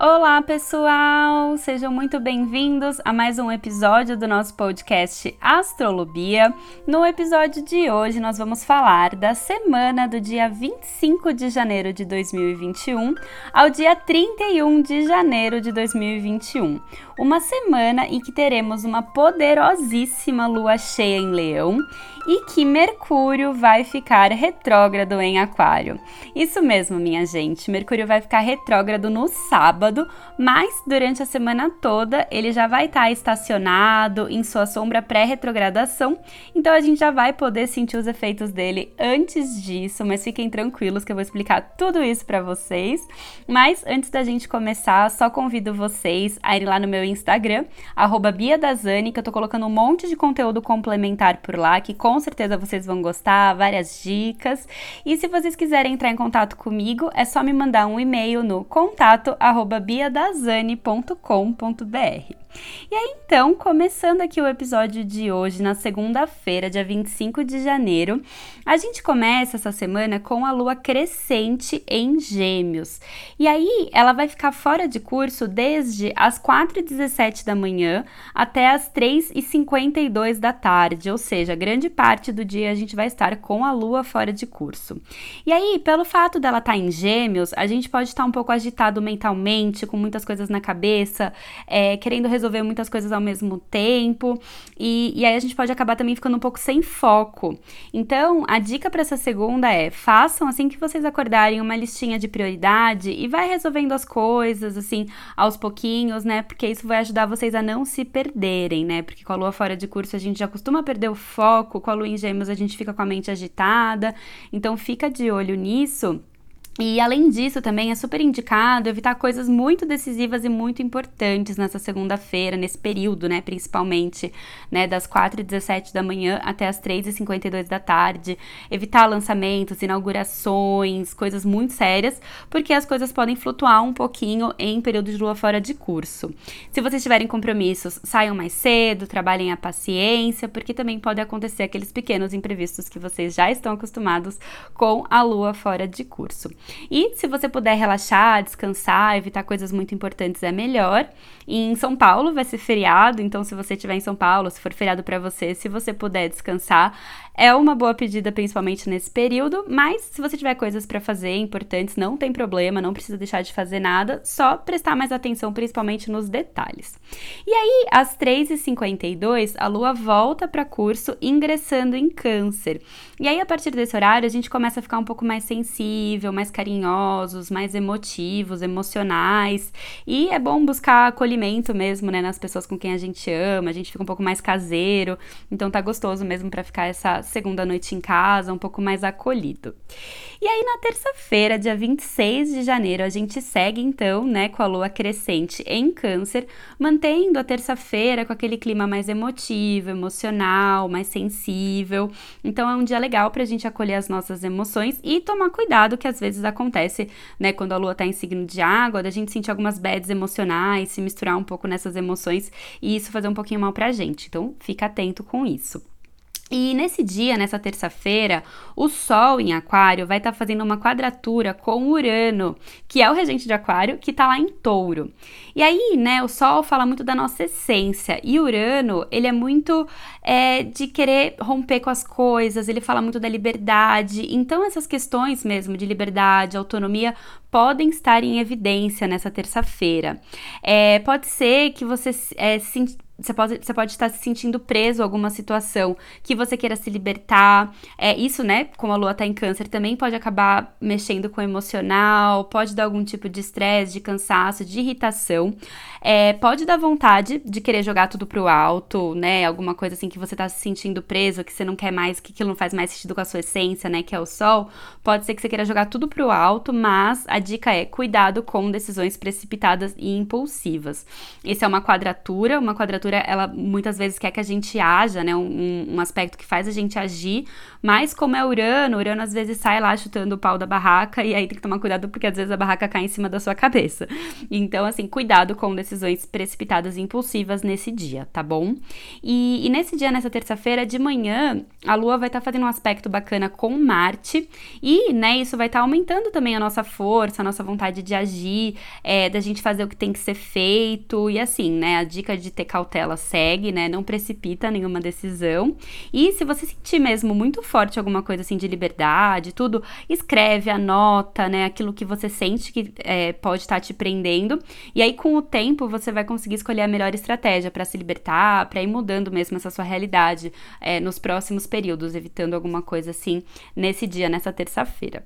Olá, pessoal! Sejam muito bem-vindos a mais um episódio do nosso podcast Astrolobia. No episódio de hoje, nós vamos falar da semana do dia 25 de janeiro de 2021 ao dia 31 de janeiro de 2021. Uma semana em que teremos uma poderosíssima lua cheia em Leão e que Mercúrio vai ficar retrógrado em Aquário. Isso mesmo, minha gente. Mercúrio vai ficar retrógrado no sábado, mas durante a semana toda ele já vai estar tá estacionado em sua sombra pré-retrogradação, então a gente já vai poder sentir os efeitos dele antes disso, mas fiquem tranquilos que eu vou explicar tudo isso para vocês. Mas antes da gente começar, só convido vocês a ir lá no meu Instagram, arroba Bia Dazani, que eu tô colocando um monte de conteúdo complementar por lá, que com certeza vocês vão gostar, várias dicas. E se vocês quiserem entrar em contato comigo, é só me mandar um e-mail no contato@biadazani.com.br. E aí, então, começando aqui o episódio de hoje, na segunda-feira, dia 25 de janeiro, a gente começa essa semana com a lua crescente em Gêmeos. E aí, ela vai ficar fora de curso desde as 4h17 da manhã até as 3h52 da tarde, ou seja, grande parte do dia a gente vai estar com a lua fora de curso. E aí, pelo fato dela estar tá em Gêmeos, a gente pode estar um pouco agitado mentalmente, com muitas coisas na cabeça, é, querendo resolver muitas coisas ao mesmo tempo, e, e aí a gente pode acabar também ficando um pouco sem foco. Então, a dica para essa segunda é: façam assim que vocês acordarem uma listinha de prioridade e vai resolvendo as coisas, assim, aos pouquinhos, né? Porque isso vai ajudar vocês a não se perderem, né? Porque com a lua fora de curso a gente já costuma perder o foco, com a lua em gêmeos a gente fica com a mente agitada, então fica de olho nisso. E além disso, também é super indicado evitar coisas muito decisivas e muito importantes nessa segunda-feira, nesse período, né? Principalmente, né? Das 4 e 17 da manhã até as 3 e 52 da tarde. Evitar lançamentos, inaugurações, coisas muito sérias, porque as coisas podem flutuar um pouquinho em período de lua fora de curso. Se vocês tiverem compromissos, saiam mais cedo, trabalhem a paciência, porque também pode acontecer aqueles pequenos imprevistos que vocês já estão acostumados com a lua fora de curso. E se você puder relaxar, descansar, evitar coisas muito importantes, é melhor. E em São Paulo vai ser feriado, então se você estiver em São Paulo, se for feriado para você, se você puder descansar, é uma boa pedida, principalmente nesse período, mas se você tiver coisas para fazer importantes, não tem problema, não precisa deixar de fazer nada, só prestar mais atenção, principalmente nos detalhes. E aí, às 3h52, a lua volta para curso, ingressando em Câncer. E aí, a partir desse horário, a gente começa a ficar um pouco mais sensível, mais carinhosos, mais emotivos, emocionais, e é bom buscar acolhimento mesmo, né, nas pessoas com quem a gente ama, a gente fica um pouco mais caseiro, então tá gostoso mesmo para ficar essa segunda noite em casa, um pouco mais acolhido. E aí na terça-feira, dia 26 de janeiro, a gente segue então, né, com a lua crescente em Câncer, mantendo a terça-feira com aquele clima mais emotivo, emocional, mais sensível. Então é um dia legal pra gente acolher as nossas emoções e tomar cuidado que às vezes acontece, né, quando a lua tá em signo de água, da gente sentir algumas bads emocionais, se misturar um pouco nessas emoções e isso fazer um pouquinho mal pra gente. Então, fica atento com isso. E nesse dia, nessa terça-feira, o Sol em Aquário vai estar tá fazendo uma quadratura com Urano, que é o regente de Aquário, que está lá em Touro. E aí, né, o Sol fala muito da nossa essência e Urano, ele é muito é, de querer romper com as coisas, ele fala muito da liberdade. Então, essas questões mesmo de liberdade, autonomia, podem estar em evidência nessa terça-feira. É, pode ser que você é, se você pode, você pode estar se sentindo preso a alguma situação que você queira se libertar. É isso, né? Como a lua está em câncer, também pode acabar mexendo com o emocional, pode dar algum tipo de estresse, de cansaço, de irritação. É, pode dar vontade de querer jogar tudo pro alto, né? Alguma coisa assim que você tá se sentindo preso, que você não quer mais, que aquilo não faz mais sentido com a sua essência, né? Que é o sol. Pode ser que você queira jogar tudo pro alto, mas a dica é cuidado com decisões precipitadas e impulsivas. Esse é uma quadratura, uma quadratura Saturno, ela muitas vezes quer que a gente haja, né? Um, um aspecto que faz a gente agir, mas como é Urano, Urano às vezes sai lá chutando o pau da barraca e aí tem que tomar cuidado porque às vezes a barraca cai em cima da sua cabeça. Então, assim, cuidado com decisões precipitadas e impulsivas nesse dia, tá bom? E, e nesse dia, nessa terça-feira, de manhã, a Lua vai estar tá fazendo um aspecto bacana com Marte e, né, isso vai estar tá aumentando também a nossa força, a nossa vontade de agir, é, da gente fazer o que tem que ser feito e assim, né? A dica de ter cautela segue, né? Não precipita nenhuma decisão. E se você sentir mesmo muito forte alguma coisa assim de liberdade, tudo, escreve, anota, né? Aquilo que você sente que é, pode estar tá te prendendo. E aí, com o tempo, você vai conseguir escolher a melhor estratégia para se libertar, para ir mudando mesmo essa sua realidade é, nos próximos períodos, evitando alguma coisa assim nesse dia, nessa terça-feira.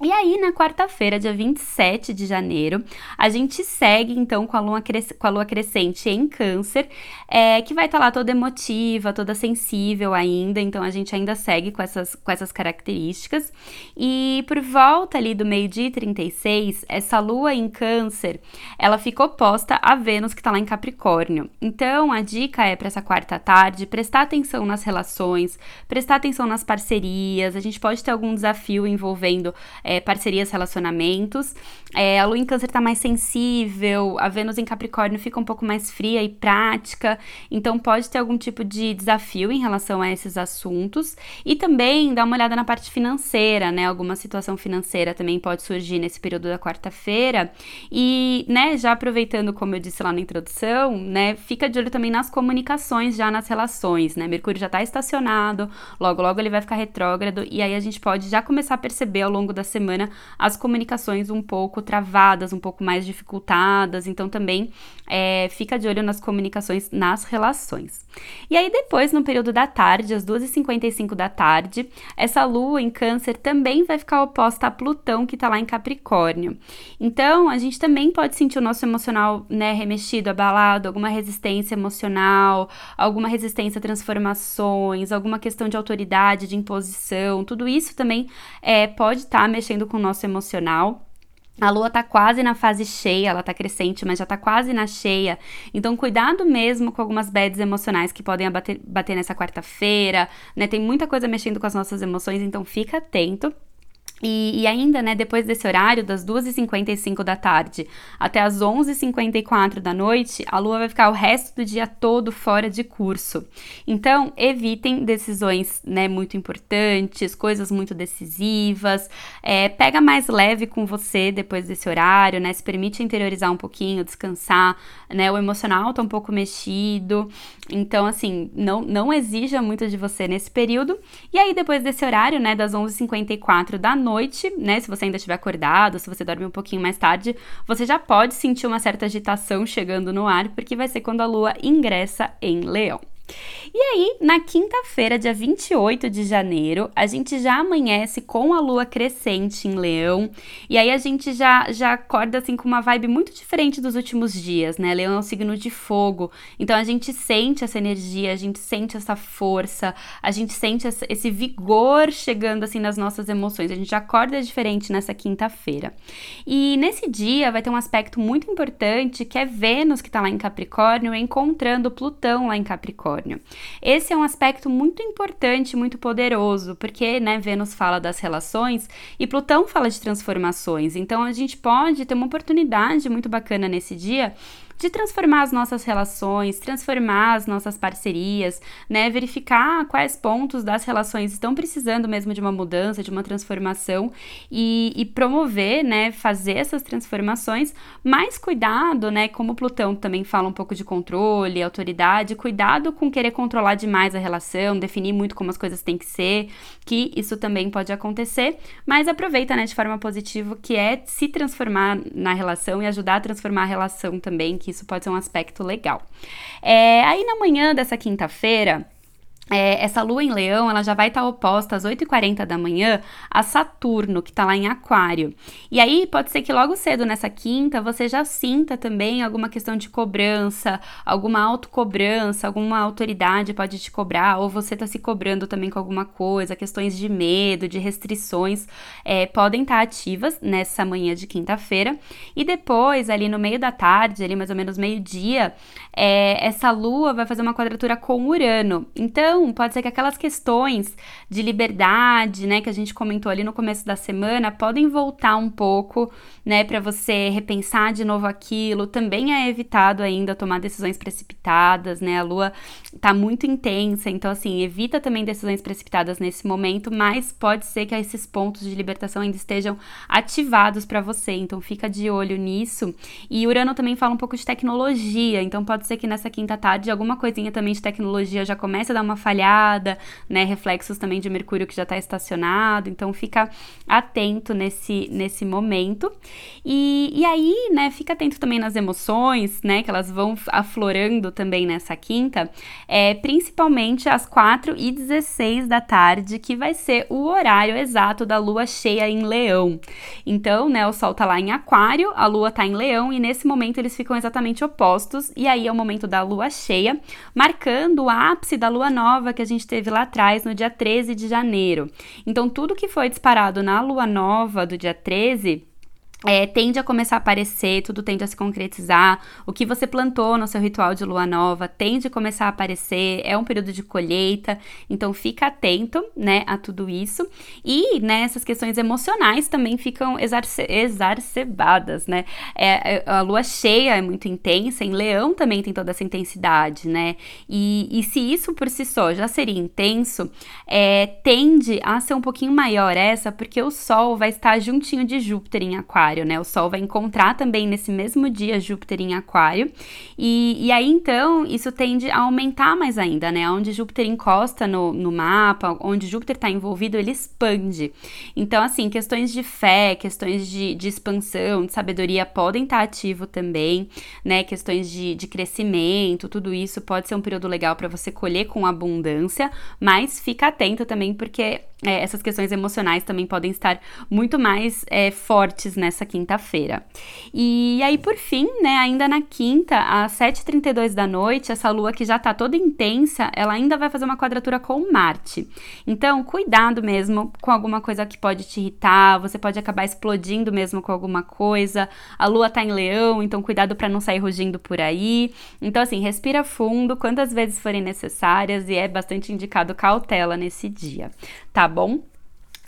E aí, na quarta-feira, dia 27 de janeiro, a gente segue então com a lua, com a lua crescente em Câncer, é, que vai estar tá lá toda emotiva, toda sensível ainda, então a gente ainda segue com essas, com essas características. E por volta ali do meio-dia 36, essa lua em Câncer, ela fica oposta a Vênus que está lá em Capricórnio. Então a dica é para essa quarta tarde prestar atenção nas relações, prestar atenção nas parcerias, a gente pode ter algum desafio envolvendo é, parcerias, relacionamentos. É, a lua em câncer tá mais sensível, a Vênus em Capricórnio fica um pouco mais fria e prática, então pode ter algum tipo de desafio em relação a esses assuntos. E também dá uma olhada na parte financeira, né? Alguma situação financeira também pode surgir nesse período da quarta-feira. E, né, já aproveitando, como eu disse lá na introdução, né, fica de olho também nas comunicações, já nas relações, né? Mercúrio já tá estacionado, logo, logo ele vai ficar retrógrado, e aí a gente pode já começar a perceber ao longo da semana semana as comunicações um pouco travadas, um pouco mais dificultadas, então também é, fica de olho nas comunicações nas relações. E aí depois, no período da tarde, às 2h55 da tarde, essa lua em câncer também vai ficar oposta a Plutão, que está lá em Capricórnio. Então, a gente também pode sentir o nosso emocional, né, remexido, abalado, alguma resistência emocional, alguma resistência a transformações, alguma questão de autoridade, de imposição, tudo isso também é, pode estar tá mexendo com o nosso emocional. A lua tá quase na fase cheia, ela tá crescente, mas já tá quase na cheia. Então, cuidado mesmo com algumas bads emocionais que podem bater, bater nessa quarta-feira, né? Tem muita coisa mexendo com as nossas emoções, então fica atento. E, e, ainda, né, depois desse horário, das 2h55 da tarde até as 11h54 da noite, a lua vai ficar o resto do dia todo fora de curso. Então, evitem decisões, né, muito importantes, coisas muito decisivas. É, pega mais leve com você depois desse horário, né, se permite interiorizar um pouquinho, descansar, né, o emocional tá um pouco mexido. Então, assim, não, não exija muito de você nesse período. E aí, depois desse horário, né, das 11h54 da noite, noite, né? Se você ainda estiver acordado, se você dorme um pouquinho mais tarde, você já pode sentir uma certa agitação chegando no ar, porque vai ser quando a lua ingressa em Leão. E aí, na quinta-feira, dia 28 de janeiro, a gente já amanhece com a lua crescente em Leão. E aí a gente já já acorda assim com uma vibe muito diferente dos últimos dias, né? Leão é um signo de fogo. Então a gente sente essa energia, a gente sente essa força, a gente sente esse vigor chegando assim nas nossas emoções. A gente acorda diferente nessa quinta-feira. E nesse dia vai ter um aspecto muito importante que é Vênus que tá lá em Capricórnio encontrando Plutão lá em Capricórnio. Capricórnio. Esse é um aspecto muito importante, muito poderoso, porque né, Vênus fala das relações e Plutão fala de transformações. Então a gente pode ter uma oportunidade muito bacana nesse dia de transformar as nossas relações, transformar as nossas parcerias, né? Verificar quais pontos das relações estão precisando mesmo de uma mudança, de uma transformação e, e promover, né? Fazer essas transformações, mas cuidado, né? Como Plutão também fala um pouco de controle, autoridade, cuidado com querer controlar demais a relação, definir muito como as coisas têm que ser, que isso também pode acontecer, mas aproveita, né, de forma positiva, que é se transformar na relação e ajudar a transformar a relação também, que isso pode ser um aspecto legal. É, aí na manhã dessa quinta-feira, é, essa lua em leão, ela já vai estar tá oposta às 8h40 da manhã a Saturno, que está lá em aquário. E aí, pode ser que logo cedo nessa quinta, você já sinta também alguma questão de cobrança, alguma autocobrança, alguma autoridade pode te cobrar, ou você está se cobrando também com alguma coisa, questões de medo, de restrições, é, podem estar tá ativas nessa manhã de quinta-feira. E depois, ali no meio da tarde, ali mais ou menos meio-dia, é, essa lua vai fazer uma quadratura com Urano. Então, pode ser que aquelas questões de liberdade, né, que a gente comentou ali no começo da semana, podem voltar um pouco, né, para você repensar de novo aquilo. Também é evitado ainda tomar decisões precipitadas, né? A lua tá muito intensa, então assim, evita também decisões precipitadas nesse momento, mas pode ser que esses pontos de libertação ainda estejam ativados para você. Então, fica de olho nisso. E Urano também fala um pouco de tecnologia, então pode ser que nessa quinta tarde alguma coisinha também de tecnologia já comece a dar uma falhada, né? Reflexos também de Mercúrio que já está estacionado, então fica atento nesse, nesse momento. E, e aí, né, fica atento também nas emoções, né? Que elas vão aflorando também nessa quinta, é, principalmente às 4 e 16 da tarde, que vai ser o horário exato da lua cheia em Leão. Então, né, o Sol tá lá em Aquário, a lua tá em Leão, e nesse momento eles ficam exatamente opostos, e aí é o momento da lua cheia, marcando o ápice da lua nova que a gente teve lá atrás, no dia 13 de janeiro. Então, tudo que foi disparado na lua nova do dia 13 é, tende a começar a aparecer, tudo tende a se concretizar. O que você plantou no seu ritual de lua nova tende a começar a aparecer. É um período de colheita, então fica atento, né, a tudo isso. E né, essas questões emocionais também ficam exacerbadas, né? É, é, a lua cheia é muito intensa, em Leão também tem toda essa intensidade, né? E, e se isso por si só já seria intenso, é, tende a ser um pouquinho maior essa, porque o Sol vai estar juntinho de Júpiter em Aquário. Aquário, né? O Sol vai encontrar também nesse mesmo dia Júpiter em Aquário. E, e aí, então, isso tende a aumentar mais ainda, né? Onde Júpiter encosta no, no mapa, onde Júpiter está envolvido, ele expande. Então, assim, questões de fé, questões de, de expansão, de sabedoria podem estar tá ativo também, né? Questões de, de crescimento, tudo isso pode ser um período legal para você colher com abundância, mas fica atento também, porque é, essas questões emocionais também podem estar muito mais é, fortes nessa quinta-feira. E aí, por fim, né, ainda na quinta, às 7h32 da noite, essa lua que já tá toda intensa, ela ainda vai fazer uma quadratura com Marte. Então, cuidado mesmo com alguma coisa que pode te irritar, você pode acabar explodindo mesmo com alguma coisa. A lua tá em leão, então cuidado para não sair rugindo por aí. Então, assim, respira fundo quantas vezes forem necessárias e é bastante indicado cautela nesse dia tá bom?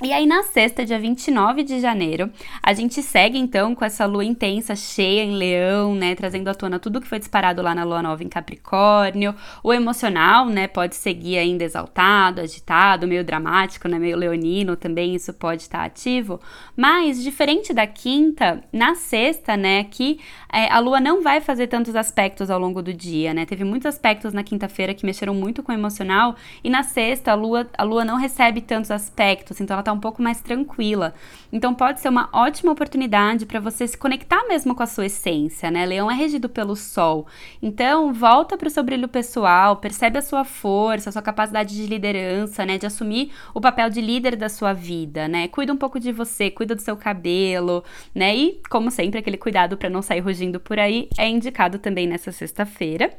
E aí, na sexta, dia 29 de janeiro, a gente segue então com essa lua intensa, cheia em leão, né? Trazendo à tona tudo que foi disparado lá na lua nova em Capricórnio. O emocional, né? Pode seguir ainda exaltado, agitado, meio dramático, né? Meio leonino também, isso pode estar ativo. Mas, diferente da quinta, na sexta, né? Que é, a lua não vai fazer tantos aspectos ao longo do dia, né? Teve muitos aspectos na quinta-feira que mexeram muito com o emocional. E na sexta, a lua, a lua não recebe tantos aspectos, então ela tá tá um pouco mais tranquila. Então pode ser uma ótima oportunidade para você se conectar mesmo com a sua essência, né? Leão é regido pelo sol. Então volta para o seu brilho pessoal, percebe a sua força, a sua capacidade de liderança, né, de assumir o papel de líder da sua vida, né? Cuida um pouco de você, cuida do seu cabelo, né? E como sempre aquele cuidado para não sair rugindo por aí é indicado também nessa sexta-feira.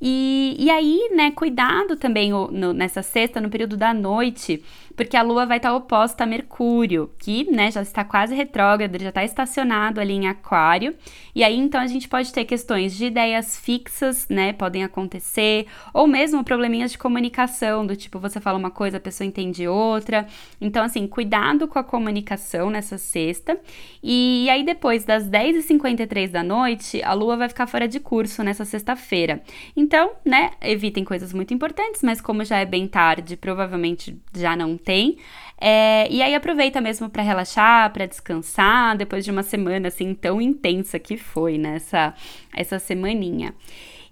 E, e aí, né, cuidado também no, nessa sexta, no período da noite, porque a lua vai estar oposta a Mercúrio, que, né, já está quase retrógrado, já está estacionado ali em Aquário. E aí, então, a gente pode ter questões de ideias fixas, né, podem acontecer, ou mesmo probleminhas de comunicação, do tipo, você fala uma coisa, a pessoa entende outra. Então, assim, cuidado com a comunicação nessa sexta. E, aí, depois das 10h53 da noite, a lua vai ficar fora de curso nessa sexta-feira. Então, né, evitem coisas muito importantes, mas como já é bem tarde, provavelmente já não tem. É, e aí aproveita mesmo para relaxar, para descansar, depois de uma semana assim tão intensa que foi nessa essa semaninha.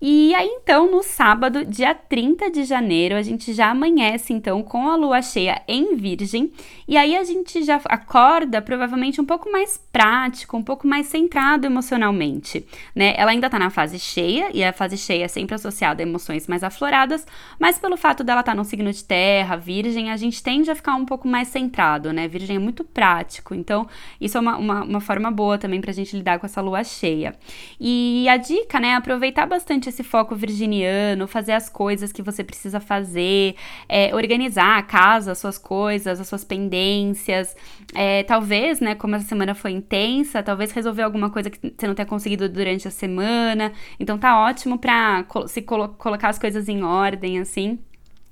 E aí, então, no sábado, dia 30 de janeiro, a gente já amanhece, então, com a lua cheia em Virgem. E aí a gente já acorda, provavelmente, um pouco mais prático, um pouco mais centrado emocionalmente, né? Ela ainda tá na fase cheia, e a fase cheia é sempre associada a emoções mais afloradas, mas pelo fato dela estar tá num signo de terra, Virgem, a gente tende a ficar um pouco mais centrado, né? Virgem é muito prático, então isso é uma, uma, uma forma boa também pra gente lidar com essa lua cheia. E a dica, né, é aproveitar bastante esse foco virginiano, fazer as coisas que você precisa fazer, é, organizar a casa, as suas coisas, as suas pendências. É, talvez, né, como essa semana foi intensa, talvez resolver alguma coisa que você não tenha conseguido durante a semana. Então tá ótimo pra se colo colocar as coisas em ordem, assim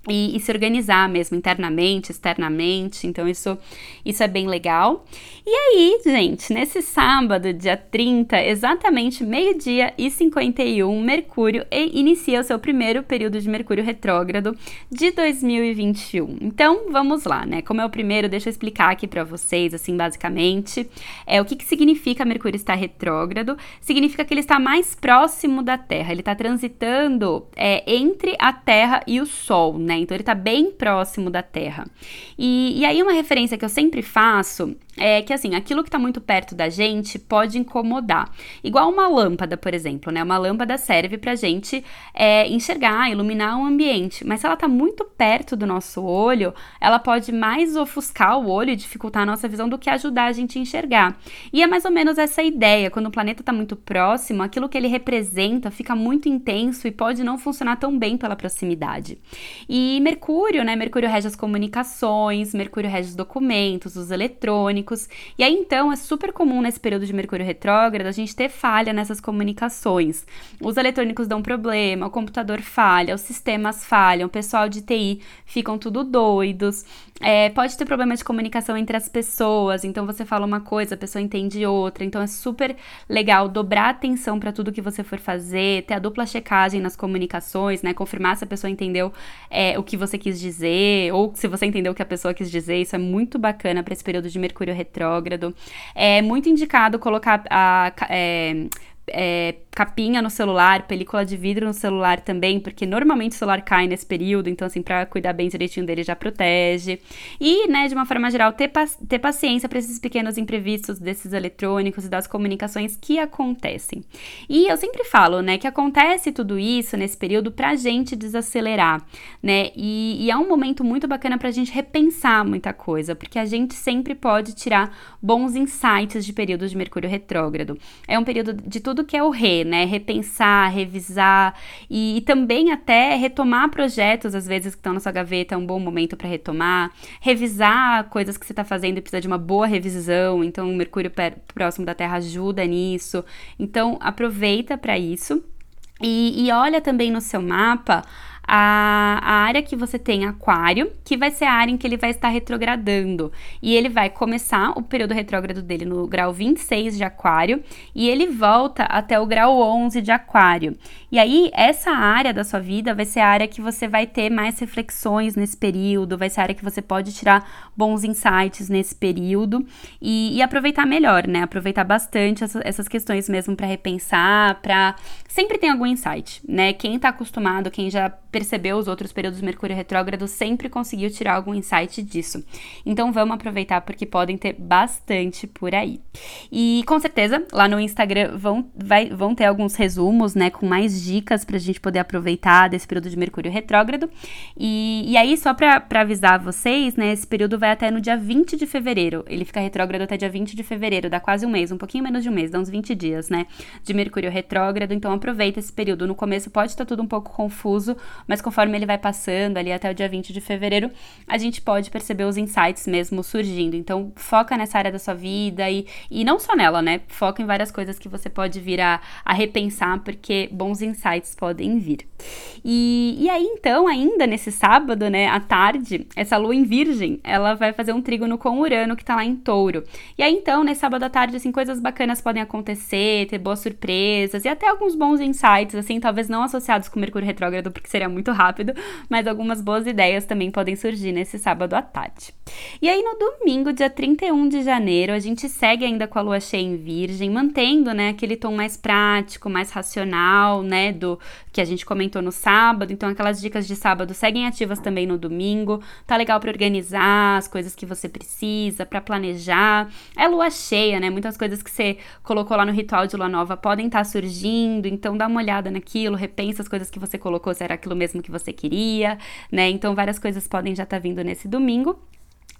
e, e, se organizar mesmo internamente, externamente. Então, isso, isso é bem legal. E aí, gente, nesse sábado, dia 30, exatamente meio-dia e 51, Mercúrio inicia o seu primeiro período de Mercúrio retrógrado de 2021. Então, vamos lá, né? Como é o primeiro, deixa eu explicar aqui para vocês, assim, basicamente. É, o que, que significa Mercúrio estar retrógrado? Significa que ele está mais próximo da Terra, ele está transitando é, entre a Terra e o Sol, né? Então ele está bem próximo da Terra. E, e aí uma referência que eu sempre faço é que assim, aquilo que está muito perto da gente pode incomodar. Igual uma lâmpada, por exemplo, né? Uma lâmpada serve para gente é, enxergar, iluminar o ambiente. Mas se ela está muito perto do nosso olho, ela pode mais ofuscar o olho e dificultar a nossa visão do que ajudar a gente a enxergar. E é mais ou menos essa ideia. Quando o planeta está muito próximo, aquilo que ele representa fica muito intenso e pode não funcionar tão bem pela proximidade. E Mercúrio, né? Mercúrio rege as comunicações, Mercúrio rege os documentos, os eletrônicos eletrônicos. E aí então é super comum nesse período de Mercúrio retrógrado a gente ter falha nessas comunicações. Os eletrônicos dão problema, o computador falha, os sistemas falham, o pessoal de TI ficam tudo doidos. É, pode ter problema de comunicação entre as pessoas, então você fala uma coisa, a pessoa entende outra. Então é super legal dobrar atenção para tudo que você for fazer, ter a dupla checagem nas comunicações, né? Confirmar se a pessoa entendeu é, o que você quis dizer, ou se você entendeu o que a pessoa quis dizer. Isso é muito bacana para esse período de Mercúrio retrógrado. É muito indicado colocar a. É, é, capinha no celular, película de vidro no celular também, porque normalmente o celular cai nesse período, então assim, para cuidar bem direitinho dele já protege. E, né, de uma forma geral, ter, ter paciência para esses pequenos imprevistos desses eletrônicos e das comunicações que acontecem. E eu sempre falo, né, que acontece tudo isso nesse período pra gente desacelerar, né? E, e é um momento muito bacana pra gente repensar muita coisa, porque a gente sempre pode tirar bons insights de períodos de Mercúrio retrógrado. É um período de tudo que é o re, né? Repensar, revisar e, e também até retomar projetos, às vezes, que estão na sua gaveta, é um bom momento para retomar, revisar coisas que você está fazendo e precisa de uma boa revisão. Então, o Mercúrio próximo da Terra ajuda nisso. Então, aproveita para isso. E, e olha também no seu mapa a, a área que você tem aquário, que vai ser a área em que ele vai estar retrogradando. E ele vai começar o período retrógrado dele no grau 26 de aquário e ele volta até o grau 11 de aquário. E aí, essa área da sua vida vai ser a área que você vai ter mais reflexões nesse período, vai ser a área que você pode tirar bons insights nesse período e, e aproveitar melhor, né? Aproveitar bastante essa, essas questões mesmo para repensar, para sempre tem algum insight, né? Quem tá acostumado, quem já percebeu os outros períodos do Mercúrio retrógrado sempre conseguiu tirar algum insight disso. Então vamos aproveitar porque podem ter bastante por aí. E com certeza lá no Instagram vão, vai, vão ter alguns resumos, né, com mais dicas pra gente poder aproveitar desse período de Mercúrio retrógrado. E, e aí, só pra avisar vocês, né, esse período vai até no dia 20 de fevereiro. Ele fica retrógrado até dia 20 de fevereiro, dá quase um mês, um pouquinho menos de um mês, dá uns 20 dias, né, de Mercúrio retrógrado. Então aproveita esse período. No começo pode estar tudo um pouco confuso, mas conforme ele vai passando ali até o dia 20 de fevereiro, a gente pode perceber os insights mesmo surgindo. Então, foca nessa área da sua vida e, e não só nela, né? Foca em várias coisas que você pode vir a, a repensar, porque bons insights podem vir. E, e aí, então, ainda nesse sábado, né, à tarde, essa lua em Virgem, ela vai fazer um trígono com Urano, que tá lá em Touro. E aí, então, nesse sábado à tarde, assim, coisas bacanas podem acontecer, ter boas surpresas e até alguns bons insights, assim, talvez não associados com Mercúrio retrógrado, porque seria muito rápido, mas algumas boas ideias também podem surgir nesse sábado à tarde. E aí no domingo, dia 31 de janeiro, a gente segue ainda com a lua cheia em Virgem, mantendo, né, aquele tom mais prático, mais racional, né, do que a gente comentou no sábado. Então aquelas dicas de sábado seguem ativas também no domingo. Tá legal para organizar as coisas que você precisa, para planejar. É lua cheia, né? Muitas coisas que você colocou lá no ritual de lua nova podem estar tá surgindo, então dá uma olhada naquilo, repensa as coisas que você colocou, se era aquilo mesmo que você queria, né? Então várias coisas podem já estar tá vindo nesse domingo.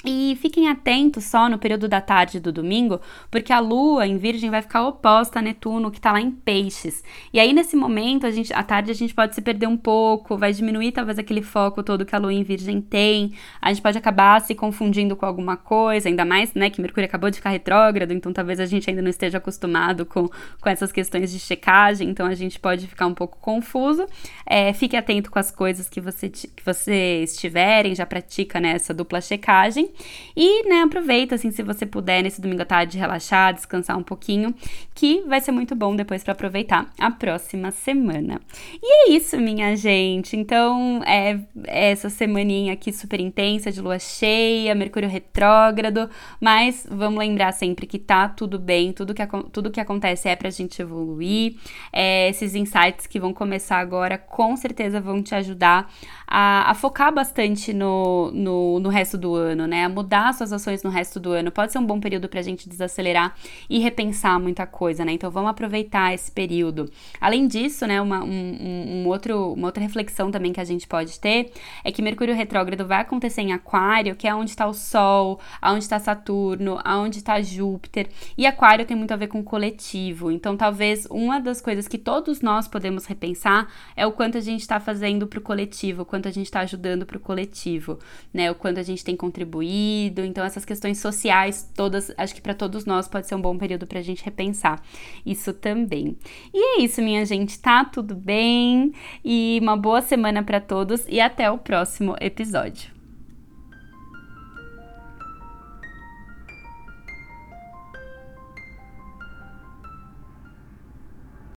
E fiquem atentos só no período da tarde do domingo, porque a Lua em Virgem vai ficar oposta a Netuno, que está lá em Peixes. E aí, nesse momento, a gente, à tarde, a gente pode se perder um pouco, vai diminuir talvez aquele foco todo que a Lua em Virgem tem. A gente pode acabar se confundindo com alguma coisa, ainda mais, né, que Mercúrio acabou de ficar retrógrado, então talvez a gente ainda não esteja acostumado com, com essas questões de checagem, então a gente pode ficar um pouco confuso. É, fique atento com as coisas que, você, que vocês tiverem, já pratica né, dupla checagem. E, né, aproveita, assim, se você puder, nesse domingo à tarde, relaxar, descansar um pouquinho, que vai ser muito bom depois para aproveitar a próxima semana. E é isso, minha gente. Então, é, é essa semaninha aqui super intensa de lua cheia, Mercúrio retrógrado, mas vamos lembrar sempre que tá tudo bem, tudo que, tudo que acontece é pra gente evoluir. É, esses insights que vão começar agora com certeza vão te ajudar a, a focar bastante no, no, no resto do ano, né? A mudar suas ações no resto do ano. Pode ser um bom período para a gente desacelerar e repensar muita coisa, né? Então vamos aproveitar esse período. Além disso, né, uma, um, um outro, uma outra reflexão também que a gente pode ter é que Mercúrio retrógrado vai acontecer em Aquário, que é onde está o Sol, aonde está Saturno, aonde está Júpiter. E Aquário tem muito a ver com o coletivo. Então, talvez uma das coisas que todos nós podemos repensar é o quanto a gente está fazendo para o coletivo, quanto a gente está ajudando para o coletivo, né? O quanto a gente tem contribuído. Então, essas questões sociais, todas, acho que para todos nós pode ser um bom período para a gente repensar isso também. E é isso, minha gente, tá tudo bem? E uma boa semana para todos e até o próximo episódio.